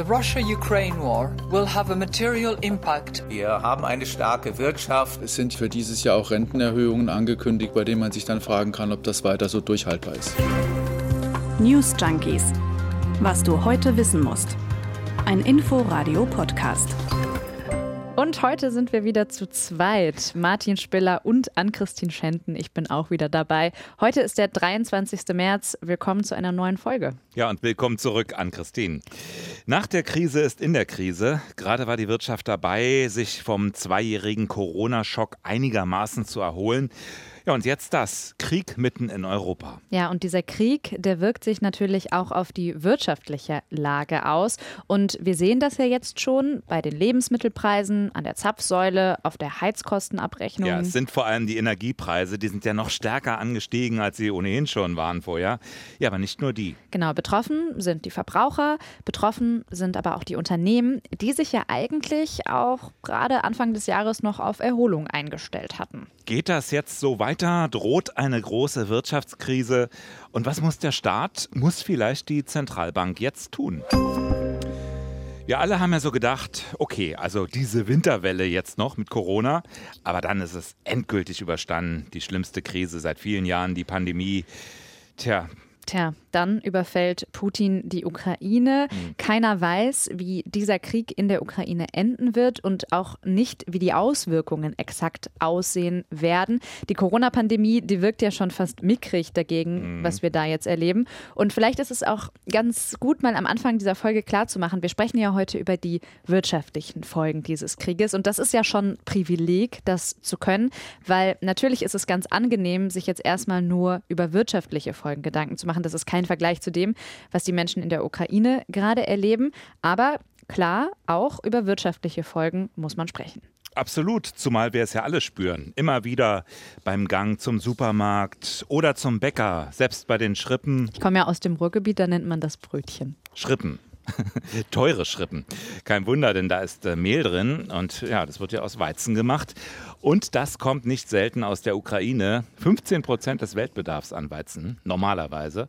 The Russia-Ukraine war will have a material impact. Wir haben eine starke Wirtschaft. Es sind für dieses Jahr auch Rentenerhöhungen angekündigt, bei denen man sich dann fragen kann, ob das weiter so durchhaltbar ist. News Junkies. Was du heute wissen musst. Ein Info-Radio-Podcast. Und heute sind wir wieder zu zweit. Martin Spiller und Ann-Christine Schenten. Ich bin auch wieder dabei. Heute ist der 23. März. Willkommen zu einer neuen Folge. Ja, und willkommen zurück an Christine. Nach der Krise ist in der Krise. Gerade war die Wirtschaft dabei, sich vom zweijährigen Corona-Schock einigermaßen zu erholen. Ja, und jetzt das. Krieg mitten in Europa. Ja, und dieser Krieg, der wirkt sich natürlich auch auf die wirtschaftliche Lage aus. Und wir sehen das ja jetzt schon bei den Lebensmittelpreisen, an der Zapfsäule, auf der Heizkostenabrechnung. Ja, es sind vor allem die Energiepreise, die sind ja noch stärker angestiegen, als sie ohnehin schon waren vorher. Ja, aber nicht nur die. Genau, betroffen sind die Verbraucher, betroffen sind aber auch die Unternehmen, die sich ja eigentlich auch gerade Anfang des Jahres noch auf Erholung eingestellt hatten. Geht das jetzt so weiter? Droht eine große Wirtschaftskrise? Und was muss der Staat, muss vielleicht die Zentralbank jetzt tun? Wir alle haben ja so gedacht, okay, also diese Winterwelle jetzt noch mit Corona, aber dann ist es endgültig überstanden. Die schlimmste Krise seit vielen Jahren, die Pandemie. Tja, Tja, dann überfällt Putin die Ukraine. Mhm. Keiner weiß, wie dieser Krieg in der Ukraine enden wird und auch nicht, wie die Auswirkungen exakt aussehen werden. Die Corona-Pandemie, die wirkt ja schon fast mickrig dagegen, mhm. was wir da jetzt erleben. Und vielleicht ist es auch ganz gut, mal am Anfang dieser Folge klarzumachen, wir sprechen ja heute über die wirtschaftlichen Folgen dieses Krieges. Und das ist ja schon Privileg, das zu können, weil natürlich ist es ganz angenehm, sich jetzt erstmal nur über wirtschaftliche Folgen Gedanken zu machen machen. Das ist kein Vergleich zu dem, was die Menschen in der Ukraine gerade erleben. Aber klar, auch über wirtschaftliche Folgen muss man sprechen. Absolut, zumal wir es ja alle spüren. Immer wieder beim Gang zum Supermarkt oder zum Bäcker, selbst bei den Schrippen. Ich komme ja aus dem Ruhrgebiet, da nennt man das Brötchen. Schrippen. Teure Schrippen. Kein Wunder, denn da ist äh, Mehl drin und ja, das wird ja aus Weizen gemacht. Und das kommt nicht selten aus der Ukraine. 15 Prozent des Weltbedarfs an Weizen, normalerweise.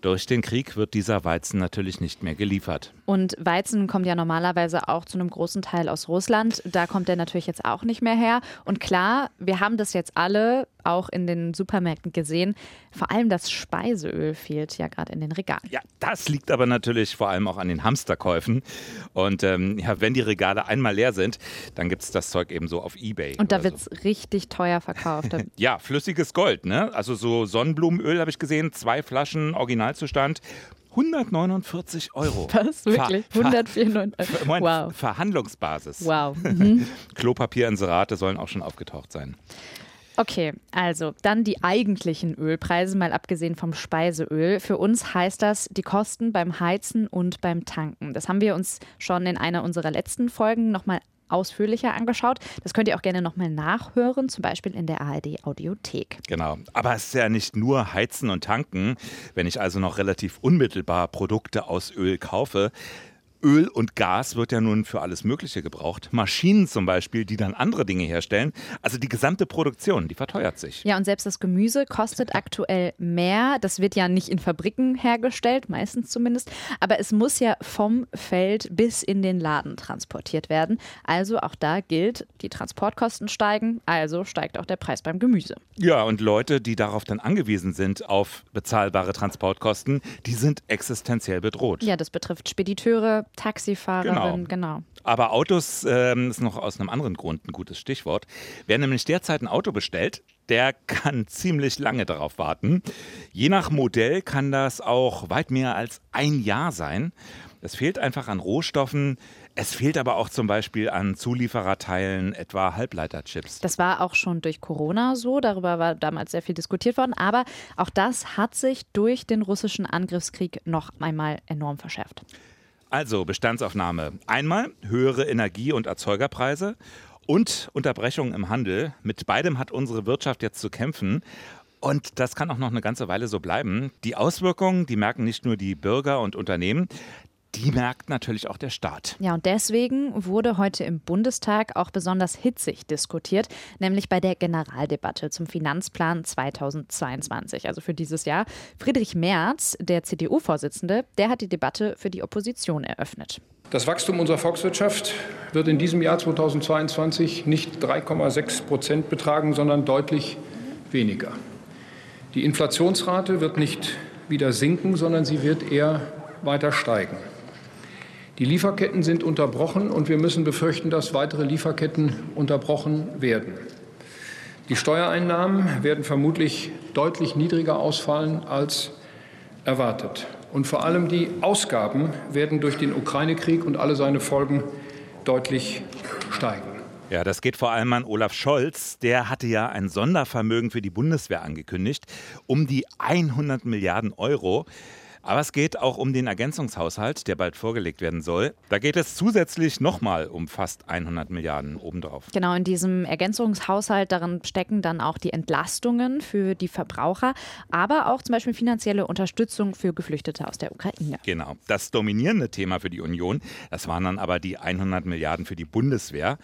Durch den Krieg wird dieser Weizen natürlich nicht mehr geliefert. Und Weizen kommt ja normalerweise auch zu einem großen Teil aus Russland. Da kommt er natürlich jetzt auch nicht mehr her. Und klar, wir haben das jetzt alle auch in den Supermärkten gesehen. Vor allem das Speiseöl fehlt ja gerade in den Regalen. Ja, das liegt aber natürlich vor allem auch an den Hamsterkäufen. Und ähm, ja, wenn die Regale einmal leer sind, dann gibt es das Zeug eben so auf Ebay. Und da wird es so. richtig teuer verkauft. ja, flüssiges Gold, ne? Also so Sonnenblumenöl habe ich gesehen, zwei Flaschen original Originalzustand 149 Euro. Was? Wirklich? 194 Euro? Wow. Verhandlungsbasis. Wow. Mhm. Klopapierinserate sollen auch schon aufgetaucht sein. Okay, also dann die eigentlichen Ölpreise, mal abgesehen vom Speiseöl. Für uns heißt das die Kosten beim Heizen und beim Tanken. Das haben wir uns schon in einer unserer letzten Folgen nochmal ausführlicher angeschaut. Das könnt ihr auch gerne nochmal nachhören, zum Beispiel in der ARD Audiothek. Genau. Aber es ist ja nicht nur Heizen und Tanken. Wenn ich also noch relativ unmittelbar Produkte aus Öl kaufe, Öl und Gas wird ja nun für alles Mögliche gebraucht. Maschinen zum Beispiel, die dann andere Dinge herstellen. Also die gesamte Produktion, die verteuert sich. Ja, und selbst das Gemüse kostet aktuell mehr. Das wird ja nicht in Fabriken hergestellt, meistens zumindest. Aber es muss ja vom Feld bis in den Laden transportiert werden. Also auch da gilt, die Transportkosten steigen, also steigt auch der Preis beim Gemüse. Ja, und Leute, die darauf dann angewiesen sind, auf bezahlbare Transportkosten, die sind existenziell bedroht. Ja, das betrifft Spediteure, Taxifahrerin, genau. genau. Aber Autos ähm, ist noch aus einem anderen Grund ein gutes Stichwort. Wer nämlich derzeit ein Auto bestellt, der kann ziemlich lange darauf warten. Je nach Modell kann das auch weit mehr als ein Jahr sein. Es fehlt einfach an Rohstoffen. Es fehlt aber auch zum Beispiel an Zuliefererteilen, etwa Halbleiterchips. Das war auch schon durch Corona so. Darüber war damals sehr viel diskutiert worden. Aber auch das hat sich durch den russischen Angriffskrieg noch einmal enorm verschärft. Also Bestandsaufnahme. Einmal höhere Energie- und Erzeugerpreise und Unterbrechungen im Handel. Mit beidem hat unsere Wirtschaft jetzt zu kämpfen. Und das kann auch noch eine ganze Weile so bleiben. Die Auswirkungen, die merken nicht nur die Bürger und Unternehmen, die merkt natürlich auch der Staat. Ja, und deswegen wurde heute im Bundestag auch besonders hitzig diskutiert, nämlich bei der Generaldebatte zum Finanzplan 2022, also für dieses Jahr. Friedrich Merz, der CDU-Vorsitzende, der hat die Debatte für die Opposition eröffnet. Das Wachstum unserer Volkswirtschaft wird in diesem Jahr 2022 nicht 3,6 Prozent betragen, sondern deutlich weniger. Die Inflationsrate wird nicht wieder sinken, sondern sie wird eher weiter steigen. Die Lieferketten sind unterbrochen und wir müssen befürchten, dass weitere Lieferketten unterbrochen werden. Die Steuereinnahmen werden vermutlich deutlich niedriger ausfallen als erwartet. Und vor allem die Ausgaben werden durch den Ukraine-Krieg und alle seine Folgen deutlich steigen. Ja, das geht vor allem an Olaf Scholz. Der hatte ja ein Sondervermögen für die Bundeswehr angekündigt, um die 100 Milliarden Euro. Aber es geht auch um den Ergänzungshaushalt, der bald vorgelegt werden soll. Da geht es zusätzlich nochmal um fast 100 Milliarden obendrauf. Genau, in diesem Ergänzungshaushalt, darin stecken dann auch die Entlastungen für die Verbraucher, aber auch zum Beispiel finanzielle Unterstützung für Geflüchtete aus der Ukraine. Genau, das dominierende Thema für die Union, das waren dann aber die 100 Milliarden für die Bundeswehr.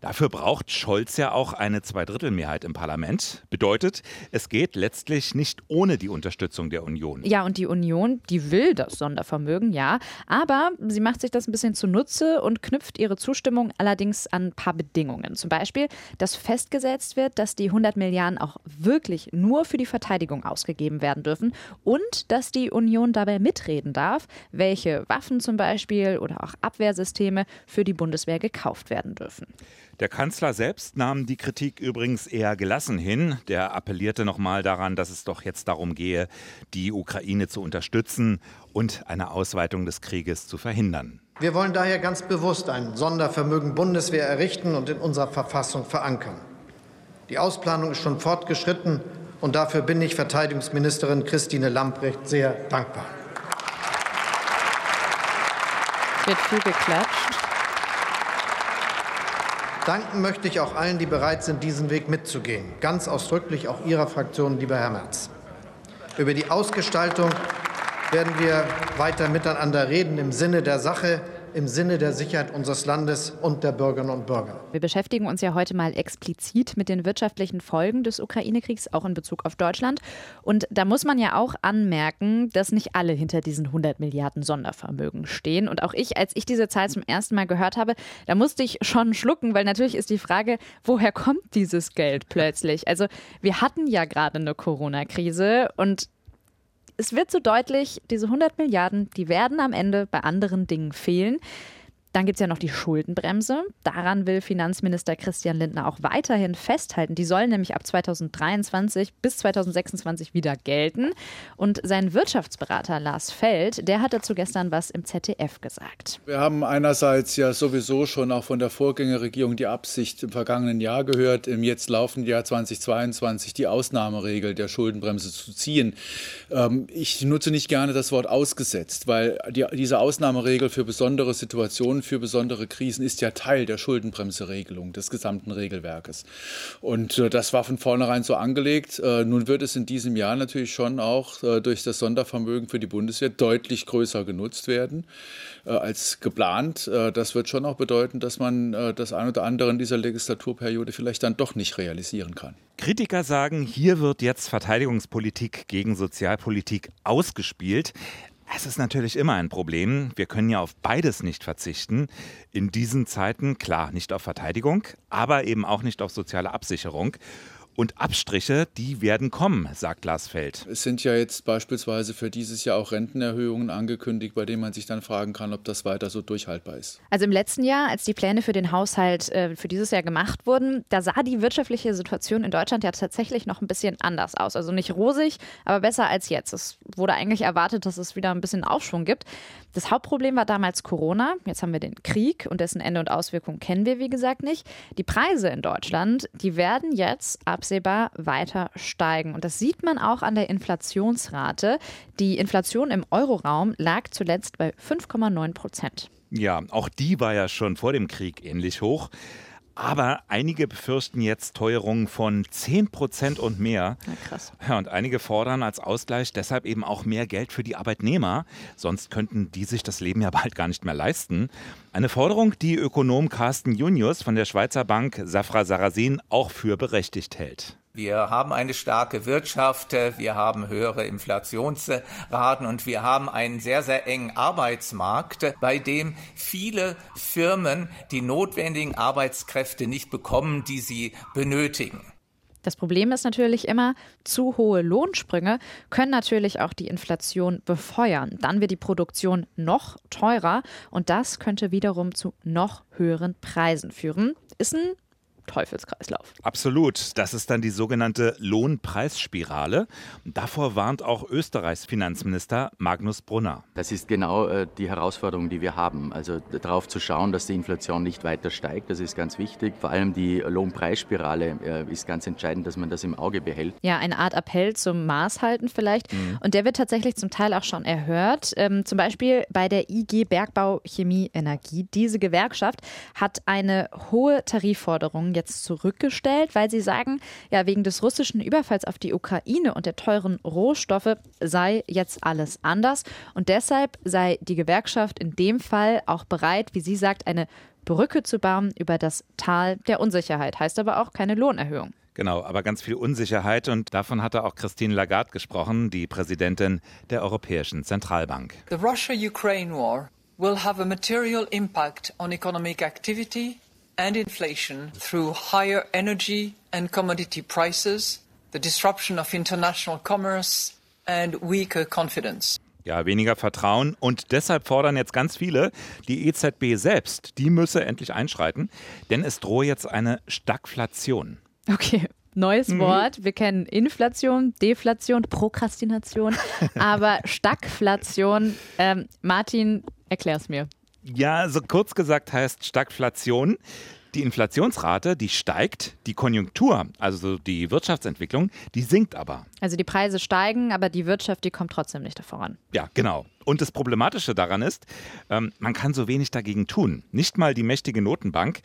Dafür braucht Scholz ja auch eine Zweidrittelmehrheit im Parlament. Bedeutet, es geht letztlich nicht ohne die Unterstützung der Union. Ja, und die Union, die will das Sondervermögen, ja. Aber sie macht sich das ein bisschen zunutze und knüpft ihre Zustimmung allerdings an ein paar Bedingungen. Zum Beispiel, dass festgesetzt wird, dass die 100 Milliarden auch wirklich nur für die Verteidigung ausgegeben werden dürfen und dass die Union dabei mitreden darf, welche Waffen zum Beispiel oder auch Abwehrsysteme für die Bundeswehr gekauft werden dürfen. Der Kanzler selbst nahm die Kritik übrigens eher gelassen hin. Der appellierte nochmal daran, dass es doch jetzt darum gehe, die Ukraine zu unterstützen und eine Ausweitung des Krieges zu verhindern. Wir wollen daher ganz bewusst ein Sondervermögen Bundeswehr errichten und in unserer Verfassung verankern. Die Ausplanung ist schon fortgeschritten und dafür bin ich Verteidigungsministerin Christine Lambrecht sehr dankbar. Es wird viel geklatscht. Danken möchte ich auch allen, die bereit sind, diesen Weg mitzugehen. Ganz ausdrücklich auch Ihrer Fraktion, lieber Herr Merz. Über die Ausgestaltung werden wir weiter miteinander reden im Sinne der Sache im Sinne der Sicherheit unseres Landes und der Bürgerinnen und Bürger. Wir beschäftigen uns ja heute mal explizit mit den wirtschaftlichen Folgen des Ukraine-Kriegs, auch in Bezug auf Deutschland. Und da muss man ja auch anmerken, dass nicht alle hinter diesen 100 Milliarden Sondervermögen stehen. Und auch ich, als ich diese Zahl zum ersten Mal gehört habe, da musste ich schon schlucken, weil natürlich ist die Frage, woher kommt dieses Geld plötzlich? Also wir hatten ja gerade eine Corona-Krise und es wird so deutlich, diese 100 Milliarden, die werden am Ende bei anderen Dingen fehlen. Dann gibt es ja noch die Schuldenbremse. Daran will Finanzminister Christian Lindner auch weiterhin festhalten. Die soll nämlich ab 2023 bis 2026 wieder gelten. Und sein Wirtschaftsberater Lars Feld, der hat dazu gestern was im ZDF gesagt. Wir haben einerseits ja sowieso schon auch von der Vorgängerregierung die Absicht im vergangenen Jahr gehört, im jetzt laufenden Jahr 2022 die Ausnahmeregel der Schuldenbremse zu ziehen. Ähm, ich nutze nicht gerne das Wort ausgesetzt, weil die, diese Ausnahmeregel für besondere Situationen für besondere Krisen ist ja Teil der Schuldenbremseregelung des gesamten Regelwerkes. Und äh, das war von vornherein so angelegt. Äh, nun wird es in diesem Jahr natürlich schon auch äh, durch das Sondervermögen für die Bundeswehr deutlich größer genutzt werden äh, als geplant. Äh, das wird schon auch bedeuten, dass man äh, das ein oder andere in dieser Legislaturperiode vielleicht dann doch nicht realisieren kann. Kritiker sagen, hier wird jetzt Verteidigungspolitik gegen Sozialpolitik ausgespielt. Es ist natürlich immer ein Problem. Wir können ja auf beides nicht verzichten. In diesen Zeiten, klar, nicht auf Verteidigung, aber eben auch nicht auf soziale Absicherung. Und Abstriche, die werden kommen, sagt Lars Feld. Es sind ja jetzt beispielsweise für dieses Jahr auch Rentenerhöhungen angekündigt, bei denen man sich dann fragen kann, ob das weiter so durchhaltbar ist. Also im letzten Jahr, als die Pläne für den Haushalt äh, für dieses Jahr gemacht wurden, da sah die wirtschaftliche Situation in Deutschland ja tatsächlich noch ein bisschen anders aus. Also nicht rosig, aber besser als jetzt. Es wurde eigentlich erwartet, dass es wieder ein bisschen Aufschwung gibt. Das Hauptproblem war damals Corona. Jetzt haben wir den Krieg und dessen Ende und Auswirkungen kennen wir, wie gesagt, nicht. Die Preise in Deutschland, die werden jetzt absehbar weiter steigen. Und das sieht man auch an der Inflationsrate. Die Inflation im Euroraum lag zuletzt bei 5,9 Prozent. Ja, auch die war ja schon vor dem Krieg ähnlich hoch. Aber einige befürchten jetzt Teuerungen von 10 Prozent und mehr. Na krass. Ja, und einige fordern als Ausgleich deshalb eben auch mehr Geld für die Arbeitnehmer. Sonst könnten die sich das Leben ja bald gar nicht mehr leisten. Eine Forderung, die Ökonom Carsten Junius von der Schweizer Bank Safra Sarasin auch für berechtigt hält. Wir haben eine starke Wirtschaft, wir haben höhere Inflationsraten und wir haben einen sehr, sehr engen Arbeitsmarkt, bei dem viele Firmen die notwendigen Arbeitskräfte nicht bekommen, die sie benötigen. Das Problem ist natürlich immer, zu hohe Lohnsprünge können natürlich auch die Inflation befeuern. Dann wird die Produktion noch teurer und das könnte wiederum zu noch höheren Preisen führen. Ist ein Teufelskreislauf. Absolut. Das ist dann die sogenannte Lohnpreisspirale. Davor warnt auch Österreichs Finanzminister Magnus Brunner. Das ist genau äh, die Herausforderung, die wir haben. Also darauf zu schauen, dass die Inflation nicht weiter steigt, das ist ganz wichtig. Vor allem die Lohnpreisspirale äh, ist ganz entscheidend, dass man das im Auge behält. Ja, eine Art Appell zum Maßhalten vielleicht. Mhm. Und der wird tatsächlich zum Teil auch schon erhört. Ähm, zum Beispiel bei der IG Bergbau Chemie Energie. Diese Gewerkschaft hat eine hohe Tarifforderung jetzt zurückgestellt, weil sie sagen, ja, wegen des russischen Überfalls auf die Ukraine und der teuren Rohstoffe sei jetzt alles anders. Und deshalb sei die Gewerkschaft in dem Fall auch bereit, wie sie sagt, eine Brücke zu bauen über das Tal der Unsicherheit. Heißt aber auch keine Lohnerhöhung. Genau, aber ganz viel Unsicherheit und davon hatte auch Christine Lagarde gesprochen, die Präsidentin der Europäischen Zentralbank. The Russia-Ukraine war will have a material impact on economic activity and inflation through higher energy and commodity prices, the disruption of international commerce and weaker confidence. Ja, weniger Vertrauen und deshalb fordern jetzt ganz viele, die EZB selbst, die müsse endlich einschreiten, denn es drohe jetzt eine Stagflation. Okay, Neues mhm. Wort. Wir kennen Inflation, Deflation, Prokrastination, aber Stagflation. Ähm, Martin, erklär's mir. Ja, so kurz gesagt heißt Stagflation. Die Inflationsrate, die steigt, die Konjunktur, also die Wirtschaftsentwicklung, die sinkt aber. Also die Preise steigen, aber die Wirtschaft, die kommt trotzdem nicht voran. Ja, genau. Und das Problematische daran ist, ähm, man kann so wenig dagegen tun. Nicht mal die mächtige Notenbank.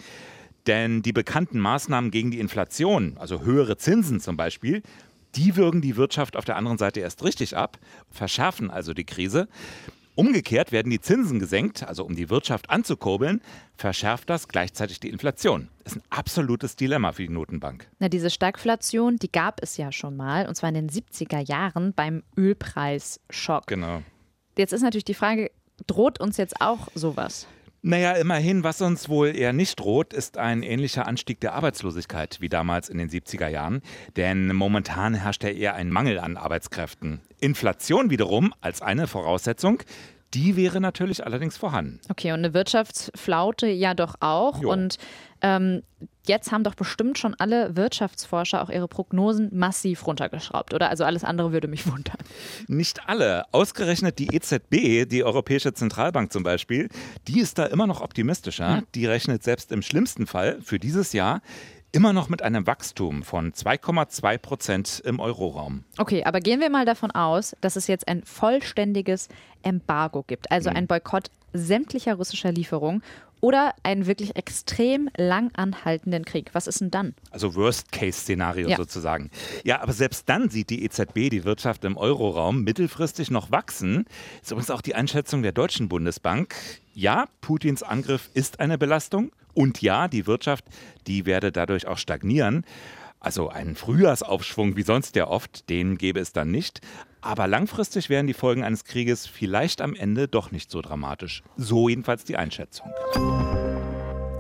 Denn die bekannten Maßnahmen gegen die Inflation, also höhere Zinsen zum Beispiel, die würgen die Wirtschaft auf der anderen Seite erst richtig ab, verschärfen also die Krise. Umgekehrt werden die Zinsen gesenkt, also um die Wirtschaft anzukurbeln, verschärft das gleichzeitig die Inflation. Das ist ein absolutes Dilemma für die Notenbank. Na, diese Stagflation, die gab es ja schon mal, und zwar in den 70er Jahren beim Ölpreisschock. Genau. Jetzt ist natürlich die Frage, droht uns jetzt auch sowas? Naja, immerhin, was uns wohl eher nicht droht, ist ein ähnlicher Anstieg der Arbeitslosigkeit wie damals in den 70er Jahren. Denn momentan herrscht ja eher ein Mangel an Arbeitskräften. Inflation wiederum als eine Voraussetzung, die wäre natürlich allerdings vorhanden. Okay, und eine Wirtschaftsflaute ja doch auch. Jo. Und ähm, jetzt haben doch bestimmt schon alle Wirtschaftsforscher auch ihre Prognosen massiv runtergeschraubt, oder? Also alles andere würde mich wundern. Nicht alle. Ausgerechnet die EZB, die Europäische Zentralbank zum Beispiel, die ist da immer noch optimistischer. Hm. Die rechnet selbst im schlimmsten Fall für dieses Jahr immer noch mit einem Wachstum von 2,2 Prozent im Euroraum. Okay, aber gehen wir mal davon aus, dass es jetzt ein vollständiges Embargo gibt, also mhm. ein Boykott sämtlicher russischer Lieferungen oder einen wirklich extrem lang anhaltenden Krieg. Was ist denn dann? Also Worst-Case-Szenario ja. sozusagen. Ja, aber selbst dann sieht die EZB die Wirtschaft im Euroraum mittelfristig noch wachsen. Das ist übrigens auch die Einschätzung der Deutschen Bundesbank. Ja, Putins Angriff ist eine Belastung. Und ja, die Wirtschaft, die werde dadurch auch stagnieren. Also einen Frühjahrsaufschwung wie sonst ja oft, den gäbe es dann nicht. Aber langfristig wären die Folgen eines Krieges vielleicht am Ende doch nicht so dramatisch. So jedenfalls die Einschätzung.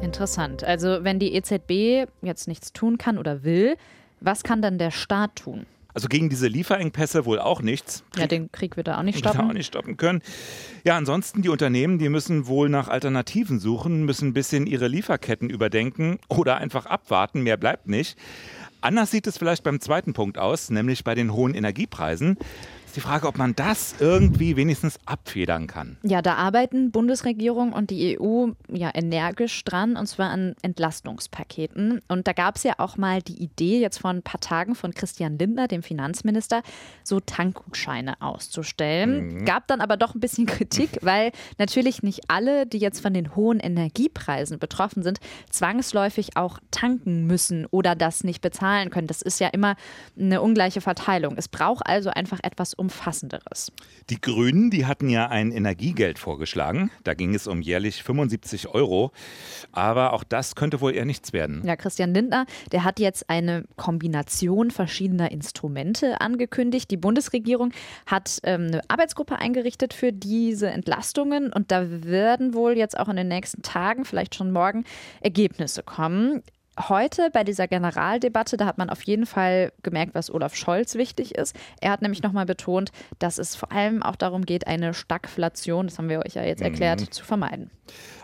Interessant. Also wenn die EZB jetzt nichts tun kann oder will, was kann dann der Staat tun? Also gegen diese Lieferengpässe wohl auch nichts. Ja, den Krieg wird er auch nicht stoppen. auch nicht stoppen können. Ja, ansonsten die Unternehmen, die müssen wohl nach Alternativen suchen, müssen ein bisschen ihre Lieferketten überdenken oder einfach abwarten. Mehr bleibt nicht. Anders sieht es vielleicht beim zweiten Punkt aus, nämlich bei den hohen Energiepreisen. Ist die Frage, ob man das irgendwie wenigstens abfedern kann. Ja, da arbeiten Bundesregierung und die EU ja energisch dran, und zwar an Entlastungspaketen. Und da gab es ja auch mal die Idee, jetzt vor ein paar Tagen von Christian Lindner, dem Finanzminister, so Tankgutscheine auszustellen. Mhm. Gab dann aber doch ein bisschen Kritik, weil natürlich nicht alle, die jetzt von den hohen Energiepreisen betroffen sind, zwangsläufig auch tanken müssen oder das nicht bezahlen können. Das ist ja immer eine ungleiche Verteilung. Es braucht also einfach etwas Umfassenderes. Die Grünen, die hatten ja ein Energiegeld vorgeschlagen. Da ging es um jährlich 75 Euro. Aber auch das könnte wohl eher nichts werden. Ja, Christian Lindner, der hat jetzt eine Kombination verschiedener Instrumente angekündigt. Die Bundesregierung hat ähm, eine Arbeitsgruppe eingerichtet für diese Entlastungen und da werden wohl jetzt auch in den nächsten Tagen, vielleicht schon morgen, Ergebnisse kommen heute bei dieser Generaldebatte, da hat man auf jeden Fall gemerkt, was Olaf Scholz wichtig ist. Er hat nämlich nochmal betont, dass es vor allem auch darum geht, eine Stagflation, das haben wir euch ja jetzt erklärt, mhm. zu vermeiden.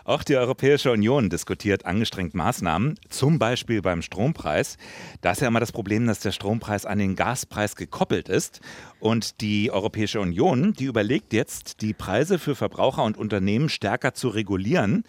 Auch die Europäische Union diskutiert angestrengt Maßnahmen, zum Beispiel beim Strompreis. Da ist ja immer das Problem, dass der Strompreis an den Gaspreis gekoppelt ist. Und die Europäische Union, die überlegt jetzt, die Preise für Verbraucher und Unternehmen stärker zu regulieren.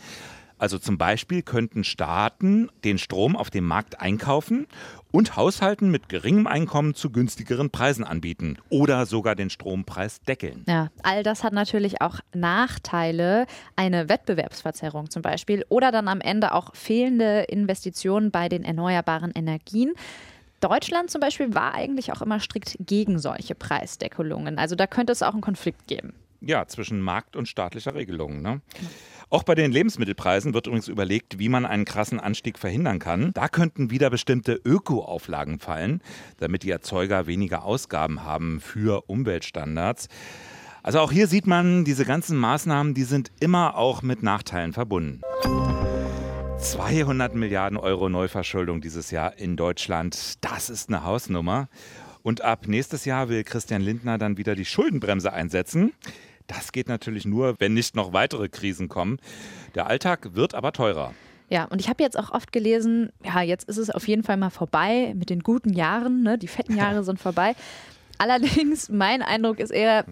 Also zum Beispiel könnten Staaten den Strom auf dem Markt einkaufen und Haushalten mit geringem Einkommen zu günstigeren Preisen anbieten oder sogar den Strompreis deckeln. Ja, all das hat natürlich auch Nachteile, eine Wettbewerbsverzerrung zum Beispiel oder dann am Ende auch fehlende Investitionen bei den erneuerbaren Energien. Deutschland zum Beispiel war eigentlich auch immer strikt gegen solche Preisdeckelungen. Also da könnte es auch einen Konflikt geben. Ja, zwischen Markt und staatlicher Regelung. Ne? Auch bei den Lebensmittelpreisen wird übrigens überlegt, wie man einen krassen Anstieg verhindern kann. Da könnten wieder bestimmte Öko-Auflagen fallen, damit die Erzeuger weniger Ausgaben haben für Umweltstandards. Also auch hier sieht man, diese ganzen Maßnahmen, die sind immer auch mit Nachteilen verbunden. 200 Milliarden Euro Neuverschuldung dieses Jahr in Deutschland, das ist eine Hausnummer. Und ab nächstes Jahr will Christian Lindner dann wieder die Schuldenbremse einsetzen. Das geht natürlich nur, wenn nicht noch weitere Krisen kommen. Der Alltag wird aber teurer. Ja, und ich habe jetzt auch oft gelesen, ja, jetzt ist es auf jeden Fall mal vorbei mit den guten Jahren, ne? die fetten Jahre sind vorbei. Allerdings, mein Eindruck ist eher,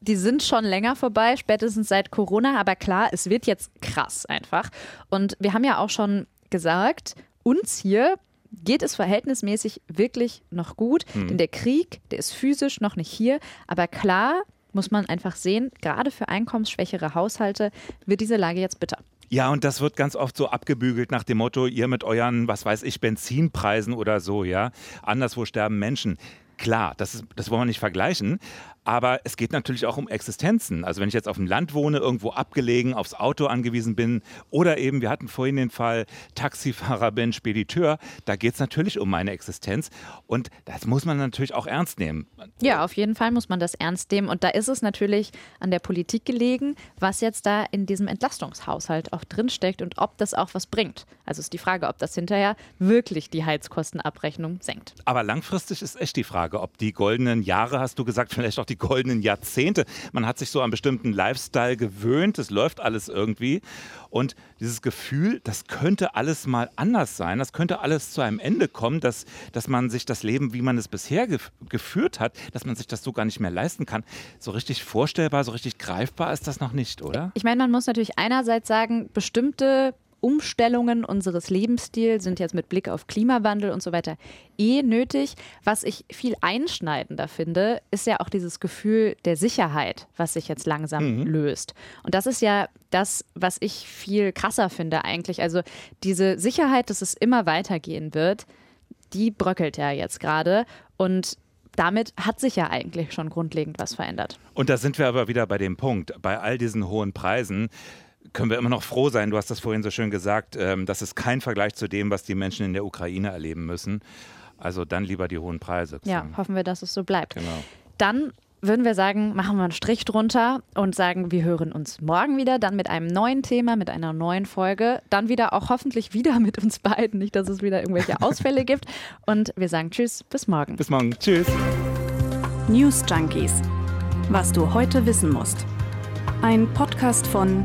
die sind schon länger vorbei, spätestens seit Corona, aber klar, es wird jetzt krass einfach. Und wir haben ja auch schon gesagt, uns hier geht es verhältnismäßig wirklich noch gut, mhm. denn der Krieg, der ist physisch noch nicht hier, aber klar, muss man einfach sehen, gerade für einkommensschwächere Haushalte wird diese Lage jetzt bitter. Ja, und das wird ganz oft so abgebügelt nach dem Motto, ihr mit euren, was weiß ich, Benzinpreisen oder so, ja. Anderswo sterben Menschen. Klar, das, ist, das wollen wir nicht vergleichen, aber es geht natürlich auch um Existenzen. Also wenn ich jetzt auf dem Land wohne, irgendwo abgelegen, aufs Auto angewiesen bin oder eben, wir hatten vorhin den Fall, Taxifahrer bin, Spediteur, da geht es natürlich um meine Existenz und das muss man natürlich auch ernst nehmen. Ja, auf jeden Fall muss man das ernst nehmen und da ist es natürlich an der Politik gelegen, was jetzt da in diesem Entlastungshaushalt auch drinsteckt und ob das auch was bringt. Also ist die Frage, ob das hinterher wirklich die Heizkostenabrechnung senkt. Aber langfristig ist echt die Frage, ob die goldenen Jahre, hast du gesagt, vielleicht auch die die goldenen Jahrzehnte. Man hat sich so an bestimmten Lifestyle gewöhnt, es läuft alles irgendwie. Und dieses Gefühl, das könnte alles mal anders sein, das könnte alles zu einem Ende kommen, dass, dass man sich das Leben, wie man es bisher gef geführt hat, dass man sich das so gar nicht mehr leisten kann. So richtig vorstellbar, so richtig greifbar ist das noch nicht, oder? Ich meine, man muss natürlich einerseits sagen, bestimmte Umstellungen unseres Lebensstils sind jetzt mit Blick auf Klimawandel und so weiter eh nötig. Was ich viel einschneidender finde, ist ja auch dieses Gefühl der Sicherheit, was sich jetzt langsam mhm. löst. Und das ist ja das, was ich viel krasser finde eigentlich. Also diese Sicherheit, dass es immer weitergehen wird, die bröckelt ja jetzt gerade. Und damit hat sich ja eigentlich schon grundlegend was verändert. Und da sind wir aber wieder bei dem Punkt, bei all diesen hohen Preisen können wir immer noch froh sein, du hast das vorhin so schön gesagt, ähm, das ist kein Vergleich zu dem, was die Menschen in der Ukraine erleben müssen. Also dann lieber die hohen Preise. Ja, hoffen wir, dass es so bleibt. Genau. Dann würden wir sagen, machen wir einen Strich drunter und sagen, wir hören uns morgen wieder, dann mit einem neuen Thema, mit einer neuen Folge. Dann wieder auch hoffentlich wieder mit uns beiden, nicht, dass es wieder irgendwelche Ausfälle gibt. Und wir sagen Tschüss, bis morgen. Bis morgen, Tschüss. News Junkies. Was du heute wissen musst. Ein Podcast von